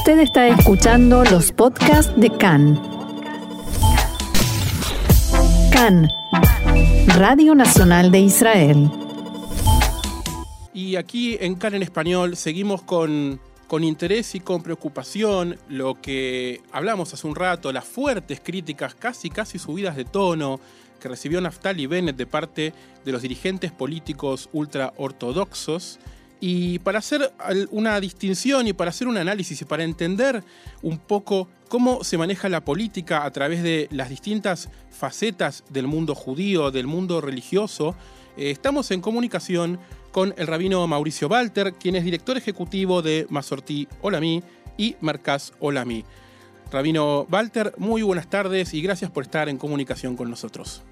Usted está escuchando los podcasts de CAN. CAN, Radio Nacional de Israel. Y aquí en CAN en español seguimos con, con interés y con preocupación lo que hablamos hace un rato, las fuertes críticas, casi casi subidas de tono, que recibió Naftali Bennett de parte de los dirigentes políticos ultraortodoxos y para hacer una distinción y para hacer un análisis y para entender un poco cómo se maneja la política a través de las distintas facetas del mundo judío, del mundo religioso, eh, estamos en comunicación con el rabino Mauricio Walter, quien es director ejecutivo de Masortí Olami y Mercaz Olami. Rabino Walter, muy buenas tardes y gracias por estar en comunicación con nosotros.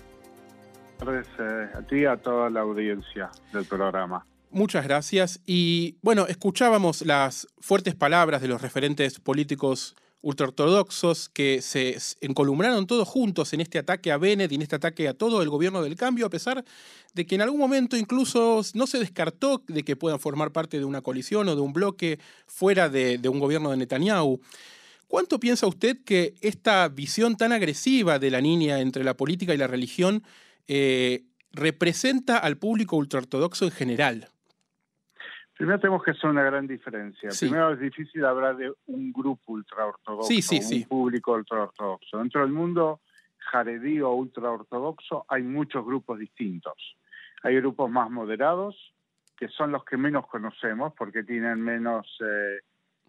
Buenas tardes eh, a ti y a toda la audiencia del programa. Muchas gracias. Y bueno, escuchábamos las fuertes palabras de los referentes políticos ultraortodoxos que se encolumnaron todos juntos en este ataque a Bennett y en este ataque a todo el gobierno del cambio, a pesar de que en algún momento incluso no se descartó de que puedan formar parte de una coalición o de un bloque fuera de, un gobierno de Netanyahu. ¿Cuánto piensa usted que esta visión tan agresiva de la niña entre la política y la religión eh, representa al público ultraortodoxo en general? Primero tenemos que hacer una gran diferencia. Primero es difícil hablar de un grupo ultraortodoxo, un público ultraortodoxo. Dentro del mundo jaredí o ultraortodoxo hay muchos grupos distintos. Hay grupos más moderados, que son los que menos conocemos porque tienen menos eh,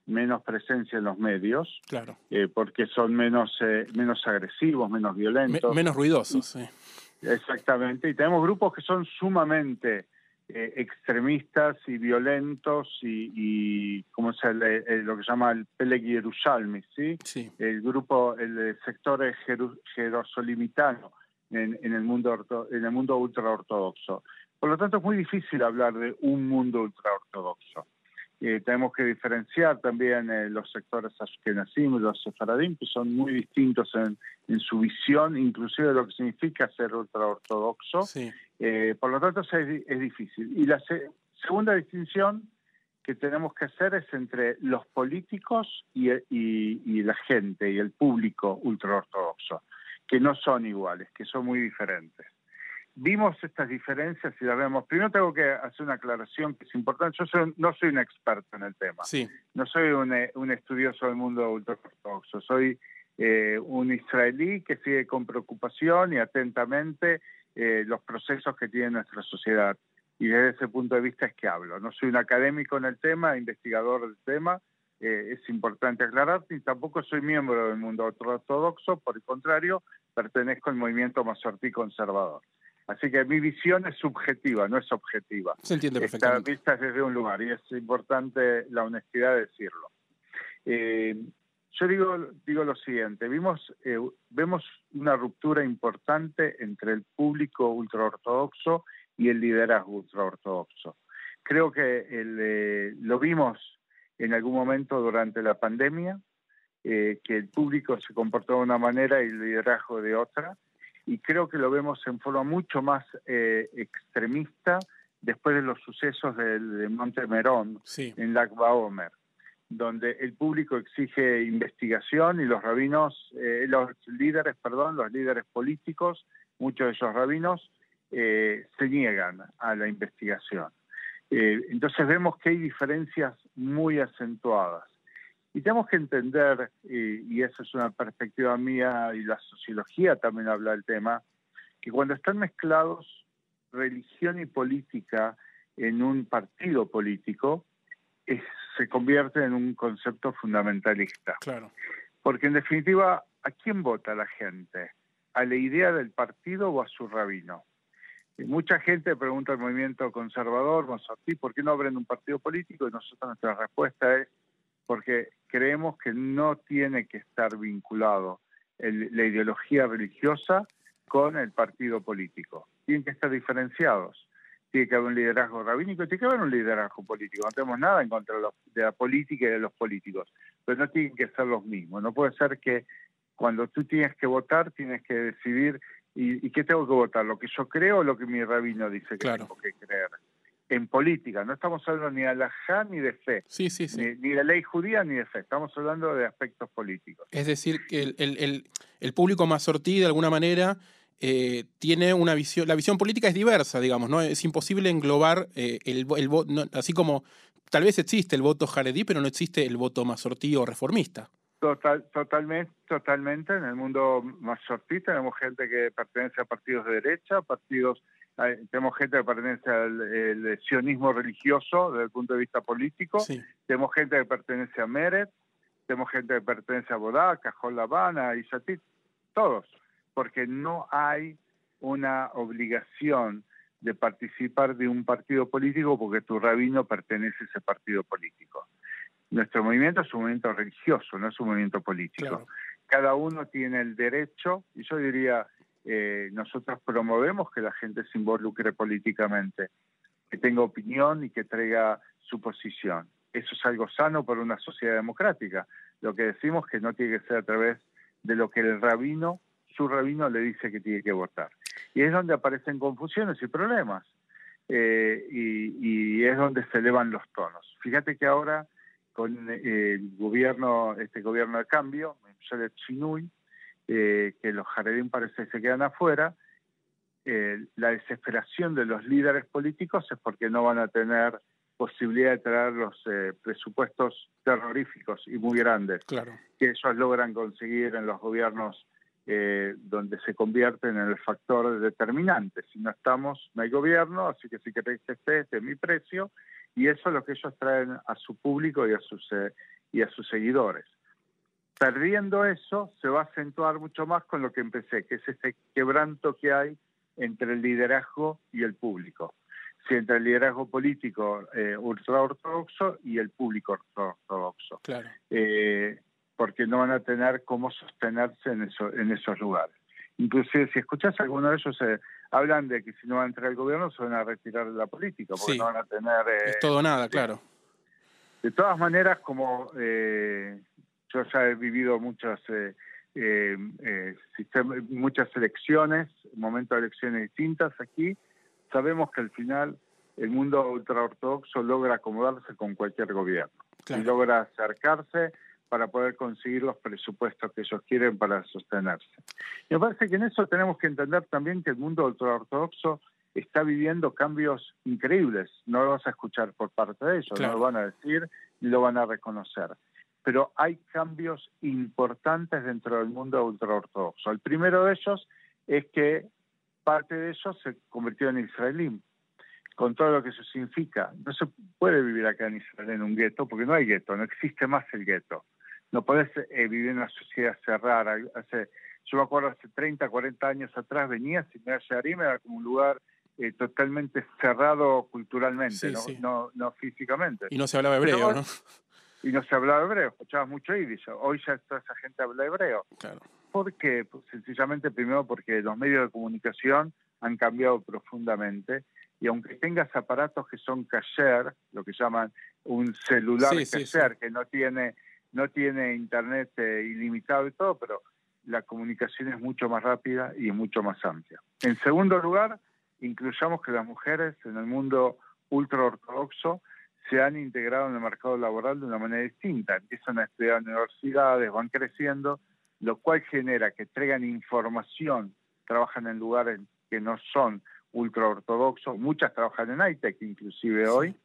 menos presencia en los medios, claro. Eh, porque son menos eh, menos agresivos, menos violentos, menos ruidosos. Sí. Exactamente. Y tenemos grupos que son sumamente eh, extremistas y violentos y, y como se lo que se llama el Peleg Yerushalmi, ¿sí? El grupo, el sector jerosolimitano en, en, el mundo en el mundo ultraortodoxo. Por lo tanto, es muy difícil hablar de un mundo ultraortodoxo. Eh, tenemos que diferenciar también eh, los sectores ashkenazim y los sefaradim, que son muy distintos en, en, su visión, inclusive de lo que significa ser ultraortodoxo. Eh, por lo tanto, es, es difícil. Y la segunda distinción que tenemos que hacer es entre los políticos y, y, y la gente y el público ultraortodoxo, que no son iguales, que son muy diferentes vimos estas diferencias y las vemos. Primero tengo que hacer una aclaración que es importante. Yo no soy un experto en el tema. Sí. No soy un, eh, estudioso del mundo ultraortodoxo. Soy eh, un israelí que sigue con preocupación y atentamente eh, los procesos que tiene nuestra sociedad. Y desde ese punto de vista es que hablo. No soy un académico en el tema, investigador del tema. es importante aclarar. Y tampoco soy miembro del mundo ultraortodoxo. Por el contrario, pertenezco al movimiento masortí conservador. Así que mi visión es subjetiva, no es objetiva. Se entiende perfectamente. Está vista desde un lugar y es importante la honestidad de decirlo. Eh, yo digo, digo lo siguiente, vimos, eh, vemos una ruptura importante entre el público ultraortodoxo y el liderazgo ultraortodoxo. Creo que eh, lo vimos en algún momento durante la pandemia, que el público se comportó de una manera y el liderazgo de otra, y creo que lo vemos en forma mucho más eh, extremista después de los sucesos del, de Monte Merón en Lag Baomer, donde el público exige investigación y los rabinos, eh, los líderes, perdón, los líderes políticos, muchos de esos rabinos, eh, se niegan a la investigación. entonces vemos que hay diferencias muy acentuadas. Y tenemos que entender, y, esa es una perspectiva mía y la sociología también habla del tema, que cuando están mezclados religión y política en un partido político, se convierte en un concepto fundamentalista. Claro. Porque en definitiva, ¿a quién vota la gente? ¿A la idea del partido o a su rabino? Y mucha gente pregunta al movimiento conservador, ¿por qué no abren un partido político? Y nosotros nuestra respuesta es porque creemos que no tiene que estar vinculado la ideología religiosa con el partido político. Tienen que estar diferenciados. Tiene que haber un liderazgo rabínico, tiene que haber un liderazgo político. No tenemos nada en contra de la política y de los políticos, pero no tienen que ser los mismos. No puede ser que cuando tú tienes que votar, tienes que decidir ¿y, qué tengo que votar? ¿Lo que yo creo o lo que mi rabino dice que tengo que creer? En política, no estamos hablando ni de la ni de fe, sí, sí, sí. Ni, de ley judía ni de fe, estamos hablando de aspectos políticos. Es decir, que el, el, el, público mazortí, de alguna manera, eh, tiene una visión, la visión política es diversa, digamos, ¿no? Es imposible englobar eh, el, voto, así como tal vez existe el voto jaredí, pero no existe el voto mazortí o reformista. Total, totalmente, totalmente. En el mundo mazortí tenemos gente que pertenece a partidos de derecha, partidos tenemos gente que pertenece al sionismo religioso desde el punto de vista político, tenemos gente que pertenece a Meret, tenemos gente que pertenece a Bodá, Cajol Lavana, Isatit, todos, porque no hay una obligación de participar de un partido político porque tu rabino pertenece a ese partido político. Nuestro movimiento es un movimiento religioso, no es un movimiento político. Cada uno tiene el derecho, y yo diría, eh, nosotros promovemos que la gente se involucre políticamente, que tenga opinión y que traiga su posición. Eso es algo sano para una sociedad democrática. Lo que decimos que no tiene que ser a través de lo que el rabino, su rabino le dice que tiene que votar. Y es donde aparecen confusiones y problemas. Eh, y, es donde se elevan los tonos. Fíjate que ahora con el gobierno, este gobierno de cambio, Chinui, eh, que los Jaredín parece que se quedan afuera, eh, la desesperación de los líderes políticos es porque no van a tener posibilidad de traer los eh, presupuestos terroríficos y muy grandes claro. que ellos logran conseguir en los gobiernos donde se convierten en el factor determinante. Si no estamos, no hay gobierno, así que si queréis que esté, este es mi precio, y eso es lo que ellos traen a su público y a sus, y a sus seguidores. Perdiendo eso, se va a acentuar mucho más con lo que empecé, que es ese quebranto que hay entre el liderazgo y el público. Si entre el liderazgo político eh, ultraortodoxo y el público ortodoxo. Claro. Eh, porque no van a tener cómo sostenerse en, eso, en esos lugares. Inclusive si escuchas a alguno de ellos, eh, hablan de que si no van a entrar al gobierno se van a retirar de la política, porque no van a tener... es eh, todo nada, claro. De todas maneras, como eh, yo ya he vivido muchas, eh, eh, eh muchas elecciones, momentos de elecciones distintas aquí. Sabemos que al final el mundo ultraortodoxo logra acomodarse con cualquier gobierno y logra acercarse para poder conseguir los presupuestos que ellos quieren para sostenerse. Y me parece que en eso tenemos que entender también que el mundo ultraortodoxo está viviendo cambios increíbles. No lo vas a escuchar por parte de ellos, no lo van a decir ni lo van a reconocer pero hay cambios importantes dentro del mundo ultraortodoxo. El primero de ellos es que parte de ellos se convirtió en israelí, con todo lo que eso significa. No se puede vivir acá en Israel en un gueto, porque no hay gueto, no existe más el gueto. No puedes eh, vivir en una sociedad cerrada. Hace, yo me acuerdo hace 30, 40 años atrás venía, si me Yarim era como un lugar eh, totalmente cerrado culturalmente, no, No, físicamente. Y no se hablaba hebreo, ¿no? Y no se hablaba hebreo, escuchaba mucho yiddish. Hoy ya toda esa gente habla hebreo. Claro. ¿Por qué? Pues sencillamente primero porque los medios de comunicación han cambiado profundamente y aunque tengas aparatos que son kasher, lo que llaman un celular sí, que no tiene no tiene internet eh, ilimitado y todo, pero la comunicación es mucho más rápida y mucho más amplia. En segundo lugar, incluyamos que las mujeres en el mundo ultra ortodoxo se han integrado en el mercado laboral de una manera distinta. Empiezan a estudiar en universidades, van creciendo, lo cual genera que traigan información, trabajan en lugares que no son ultraortodoxos, muchas trabajan en ITEC inclusive hoy,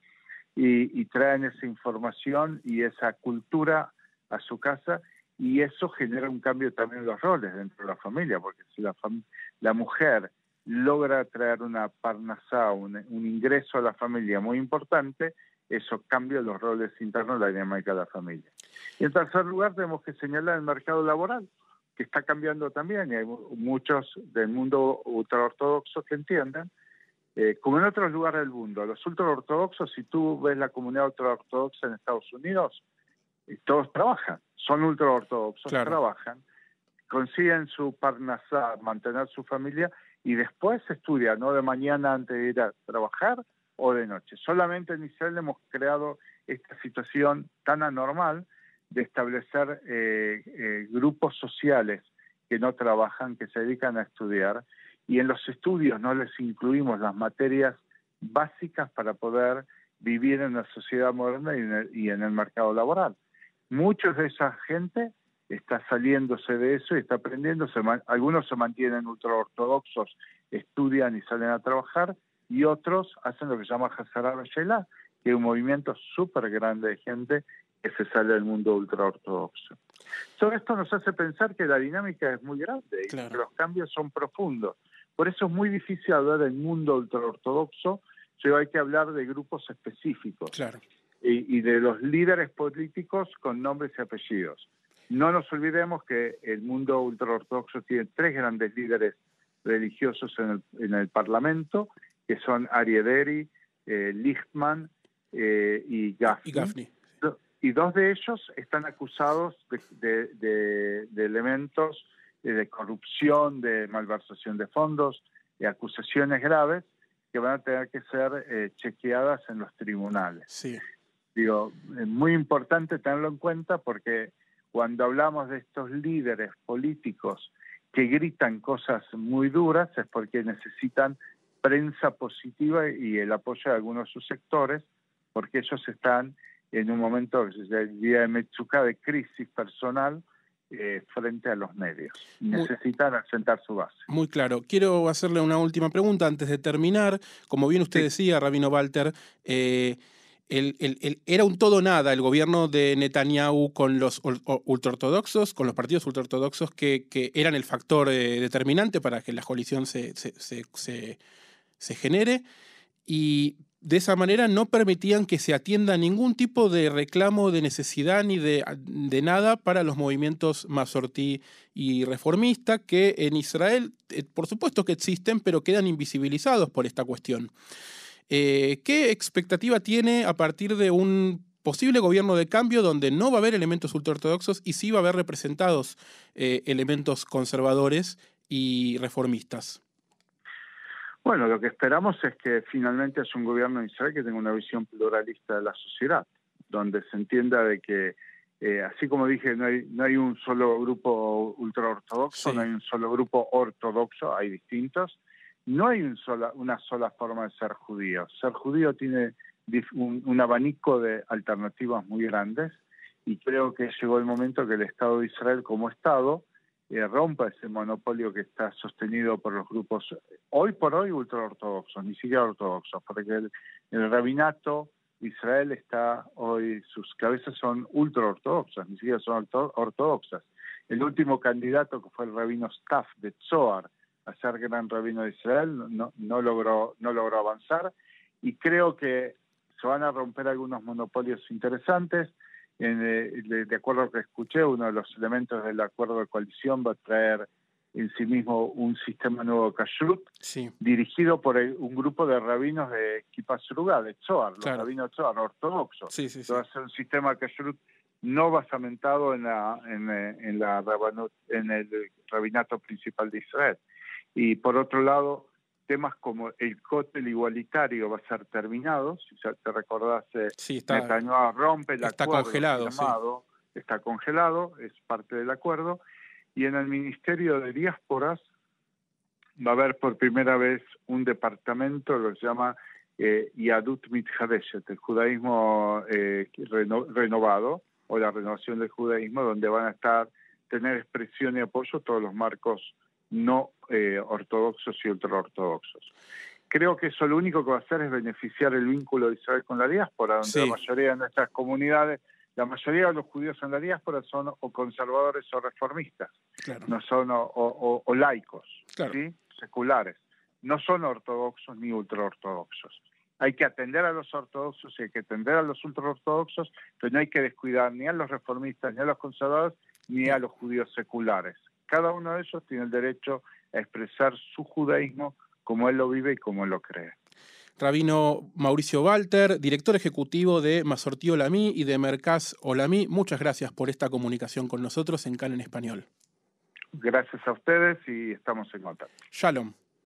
y, traen esa información y esa cultura a su casa y eso genera un cambio también en los roles dentro de la familia, porque si la, la mujer logra traer una parnasá, un, un ingreso a la familia muy importante, eso cambia los roles internos de la dinámica de la familia. Y en tercer lugar, tenemos que señalar el mercado laboral, que está cambiando también, y hay muchos del mundo ultraortodoxo que entienden, eh, como en otros lugares del mundo, los ultraortodoxos, si tú ves la comunidad ultraortodoxa en Estados Unidos, eh, todos trabajan, son ultraortodoxos, trabajan, consiguen su parnasá, mantener su familia, y después estudian, no de mañana antes de ir a trabajar, o de noche. Solamente en Israel hemos creado esta situación tan anormal de establecer eh, eh, grupos sociales que no trabajan, que se dedican a estudiar, y en los estudios no les incluimos las materias básicas para poder vivir en la sociedad moderna y en el, mercado laboral. Muchos de esa gente está saliéndose de eso y está aprendiendo. algunos se mantienen ultraortodoxos, estudian y salen a trabajar, y otros hacen lo que se llama Hazara Shelah, que es un movimiento súper grande de gente que se sale del mundo ultraortodoxo. Todo esto nos hace pensar que la dinámica es muy grande y que los cambios son profundos. Por eso es muy difícil hablar del mundo ultraortodoxo, sino hay que hablar de grupos específicos y, y de los líderes políticos con nombres y apellidos. No nos olvidemos que el mundo ultraortodoxo tiene tres grandes líderes religiosos en el, en el Parlamento, que son Ariederi, eh, Lichtman eh, y Gaffney. Y, dos de ellos están acusados de, elementos de corrupción, de malversación de fondos, de acusaciones graves que van a tener que ser eh, chequeadas en los tribunales. Sí. Digo, es muy importante tenerlo en cuenta porque cuando hablamos de estos líderes políticos que gritan cosas muy duras es porque necesitan prensa positiva y el apoyo de algunos de sus sectores, porque ellos están en un momento, el día de Metsuka, de crisis personal eh, frente a los medios. Necesitan asentar su base. Muy claro. Quiero hacerle una última pregunta antes de terminar. Como bien usted decía, Rabino Walter, eh, el, era un todo nada el gobierno de Netanyahu con los ultraortodoxos, con los partidos ultraortodoxos que, que eran el factor eh, determinante para que la coalición se, se, genere y de esa manera no permitían que se atienda ningún tipo de reclamo de necesidad ni de, de nada para los movimientos masortí y reformista que en Israel, eh, por supuesto que existen, pero quedan invisibilizados por esta cuestión. Eh, ¿Qué expectativa tiene a partir de un posible gobierno de cambio donde no va a haber elementos ultraortodoxos y sí va a haber representados eh, elementos conservadores y reformistas? Bueno, lo que esperamos es que finalmente es un gobierno de Israel que tenga una visión pluralista de la sociedad, donde se entienda de que, eh, así como dije, no hay, no hay un solo grupo ultraortodoxo, no hay un solo grupo ortodoxo, hay distintos, no hay un sola, una sola forma de ser judío. Ser judío tiene un, abanico de alternativas muy grandes y creo que llegó el momento que el Estado de Israel como Estado eh, rompa ese monopolio que está sostenido por los grupos hoy por hoy ultraortodoxos, ni siquiera ortodoxos, porque el, el rabinato Israel está hoy, sus cabezas son ultraortodoxas, ni siquiera son ortodoxas. El último candidato que fue el rabino Staff de Zohar, a ser gran rabino de Israel, no, no, logró, no logró avanzar y creo que se van a romper algunos monopolios interesantes. En, eh, de, acuerdo a lo que escuché, uno de los elementos del acuerdo de coalición va a traer en sí mismo un sistema nuevo de kashrut dirigido por un grupo de rabinos de Kippah de Zohar, los rabinos Zohar ortodoxos. Sí, va a ser un sistema de kashrut no basamentado en, la, en, eh, en, la, en el rabinato principal de Israel. Y por otro lado, temas como el cóctel igualitario va a ser terminado, si te recordás, eh, sí, está, Netanyahu rompe el está congelado, está congelado, es parte del acuerdo, y en el Ministerio de Diásporas va a haber por primera vez un departamento, lo que se llama eh, Yadut Mithadeshet, el judaísmo eh, renovado, o la renovación del judaísmo, donde van a estar, tener expresión y apoyo todos los marcos no eh, ortodoxos y ultraortodoxos. Creo que eso lo único que va a hacer es beneficiar el vínculo de Israel con la diáspora, donde la mayoría de nuestras comunidades, la mayoría de los judíos en la diáspora son o conservadores o reformistas, no son o, laicos, seculares, no son ortodoxos ni ultraortodoxos. Hay que atender a los ortodoxos y hay que atender a los ultraortodoxos, pero no hay que descuidar ni a los reformistas, ni a los conservadores, ni a los judíos seculares. Cada uno de ellos tiene el derecho a expresar su judaísmo como él lo vive y como él lo cree. Rabino Mauricio Walter, director ejecutivo de Masortí Olamí y de Mercaz Olamí, muchas gracias por esta comunicación con nosotros en CAN en Español. Gracias a ustedes y estamos en contacto. Shalom.